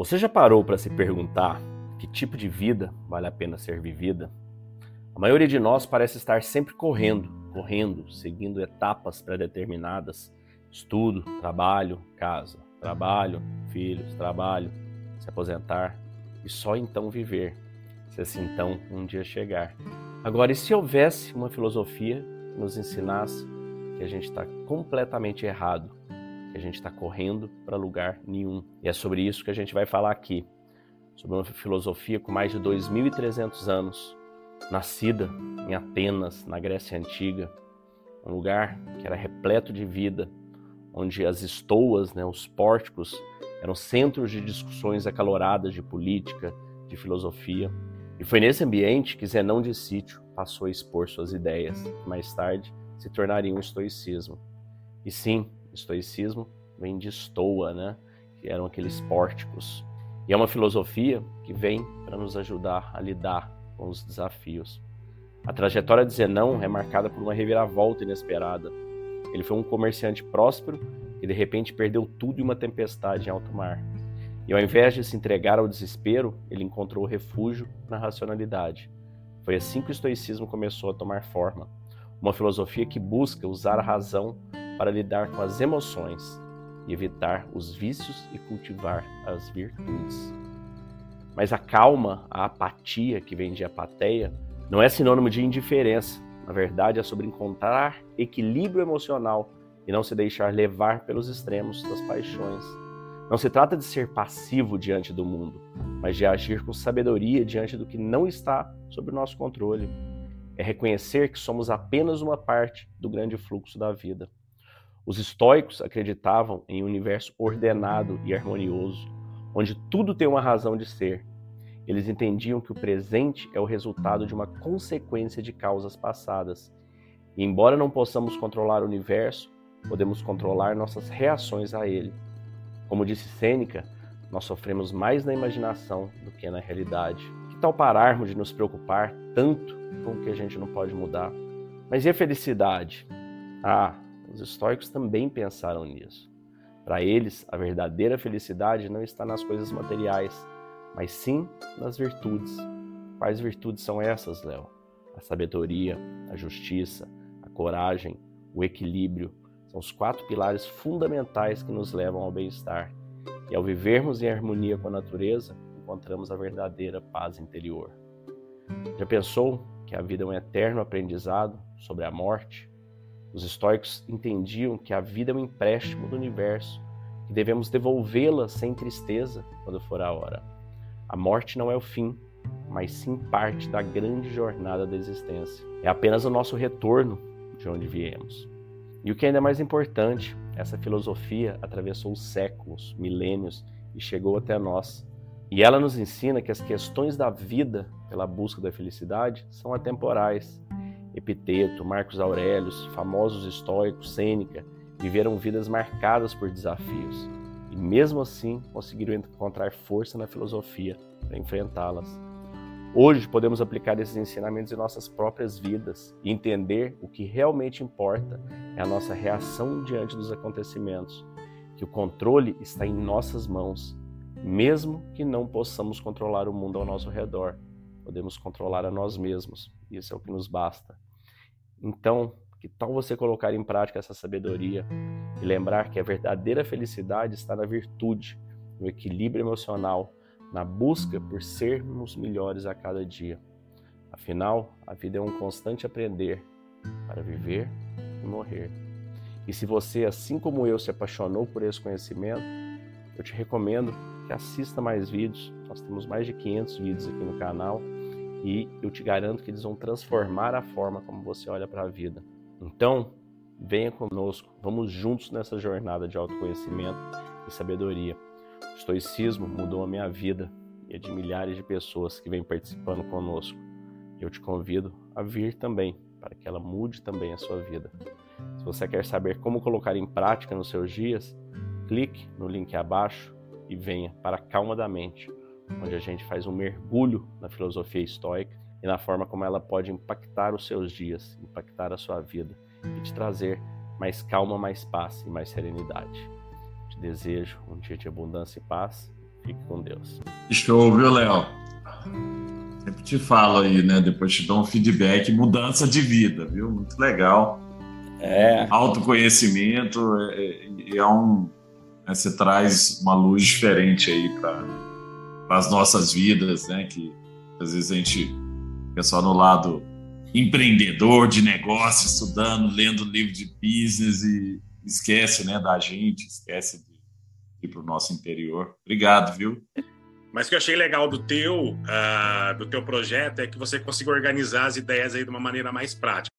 Você já parou para se perguntar que tipo de vida vale a pena ser vivida? A maioria de nós parece estar sempre correndo, correndo, seguindo etapas pré-determinadas: estudo, trabalho, casa, trabalho, filhos, trabalho, se aposentar e só então viver, se assim então um dia chegar. Agora, e se houvesse uma filosofia que nos ensinasse que a gente está completamente errado que a gente está correndo para lugar nenhum. E é sobre isso que a gente vai falar aqui, sobre uma filosofia com mais de 2.300 anos, nascida em Atenas, na Grécia Antiga, um lugar que era repleto de vida, onde as estoas, né, os pórticos, eram centros de discussões acaloradas de política, de filosofia. E foi nesse ambiente que Zenão de Sítio passou a expor suas ideias, que mais tarde se tornariam o estoicismo. E sim, estoicismo vem de estoa, né? que eram aqueles pórticos. E é uma filosofia que vem para nos ajudar a lidar com os desafios. A trajetória de Zenão é marcada por uma reviravolta inesperada. Ele foi um comerciante próspero que de repente perdeu tudo em uma tempestade em alto mar. E ao invés de se entregar ao desespero, ele encontrou refúgio na racionalidade. Foi assim que o estoicismo começou a tomar forma. Uma filosofia que busca usar a razão para lidar com as emoções evitar os vícios e cultivar as virtudes. Mas a calma, a apatia que vem de apatia, não é sinônimo de indiferença. Na verdade, é sobre encontrar equilíbrio emocional e não se deixar levar pelos extremos das paixões. Não se trata de ser passivo diante do mundo, mas de agir com sabedoria diante do que não está sob o nosso controle. É reconhecer que somos apenas uma parte do grande fluxo da vida. Os estoicos acreditavam em um universo ordenado e harmonioso, onde tudo tem uma razão de ser. Eles entendiam que o presente é o resultado de uma consequência de causas passadas. E embora não possamos controlar o universo, podemos controlar nossas reações a ele. Como disse Sêneca, nós sofremos mais na imaginação do que na realidade. Que tal pararmos de nos preocupar tanto com o que a gente não pode mudar? Mas e a felicidade? Ah, os estoicos também pensaram nisso. Para eles, a verdadeira felicidade não está nas coisas materiais, mas sim nas virtudes. Quais virtudes são essas, Léo? A sabedoria, a justiça, a coragem, o equilíbrio são os quatro pilares fundamentais que nos levam ao bem-estar. E ao vivermos em harmonia com a natureza, encontramos a verdadeira paz interior. Já pensou que a vida é um eterno aprendizado sobre a morte? Os estoicos entendiam que a vida é um empréstimo do universo, que devemos devolvê-la sem tristeza quando for a hora. A morte não é o fim, mas sim parte da grande jornada da existência. É apenas o nosso retorno de onde viemos. E o que é ainda mais importante, essa filosofia atravessou séculos, milênios e chegou até nós. E ela nos ensina que as questões da vida pela busca da felicidade são atemporais Epiteto, Marcos Aurélio, famosos estoicos, Sêneca, viveram vidas marcadas por desafios e, mesmo assim, conseguiram encontrar força na filosofia para enfrentá-las. Hoje podemos aplicar esses ensinamentos em nossas próprias vidas e entender o que realmente importa é a nossa reação diante dos acontecimentos, que o controle está em nossas mãos, mesmo que não possamos controlar o mundo ao nosso redor. Podemos controlar a nós mesmos. Isso é o que nos basta. Então, que tal você colocar em prática essa sabedoria e lembrar que a verdadeira felicidade está na virtude, no equilíbrio emocional, na busca por sermos melhores a cada dia. Afinal, a vida é um constante aprender para viver e morrer. E se você, assim como eu, se apaixonou por esse conhecimento, eu te recomendo que assista mais vídeos. Nós temos mais de 500 vídeos aqui no canal e eu te garanto que eles vão transformar a forma como você olha para a vida. Então, venha conosco, vamos juntos nessa jornada de autoconhecimento e sabedoria. O estoicismo mudou a minha vida e a de milhares de pessoas que vêm participando conosco. Eu te convido a vir também, para que ela mude também a sua vida. Se você quer saber como colocar em prática nos seus dias, clique no link abaixo e venha para a calma da mente onde a gente faz um mergulho na filosofia estoica e na forma como ela pode impactar os seus dias, impactar a sua vida e te trazer mais calma, mais paz e mais serenidade. Te desejo um dia de abundância e paz. Fique com Deus. Show, viu, Léo? Sempre te falo aí, né? Depois te dou um feedback, mudança de vida, viu? Muito legal. É. Autoconhecimento é, é, é um. Né, você traz uma luz diferente aí para as nossas vidas, né? Que às vezes a gente fica só no lado empreendedor de negócio, estudando, lendo livro de business e esquece, né, da gente, esquece de ir para o nosso interior. Obrigado, viu? Mas o que eu achei legal do teu, uh, do teu projeto é que você conseguiu organizar as ideias aí de uma maneira mais prática.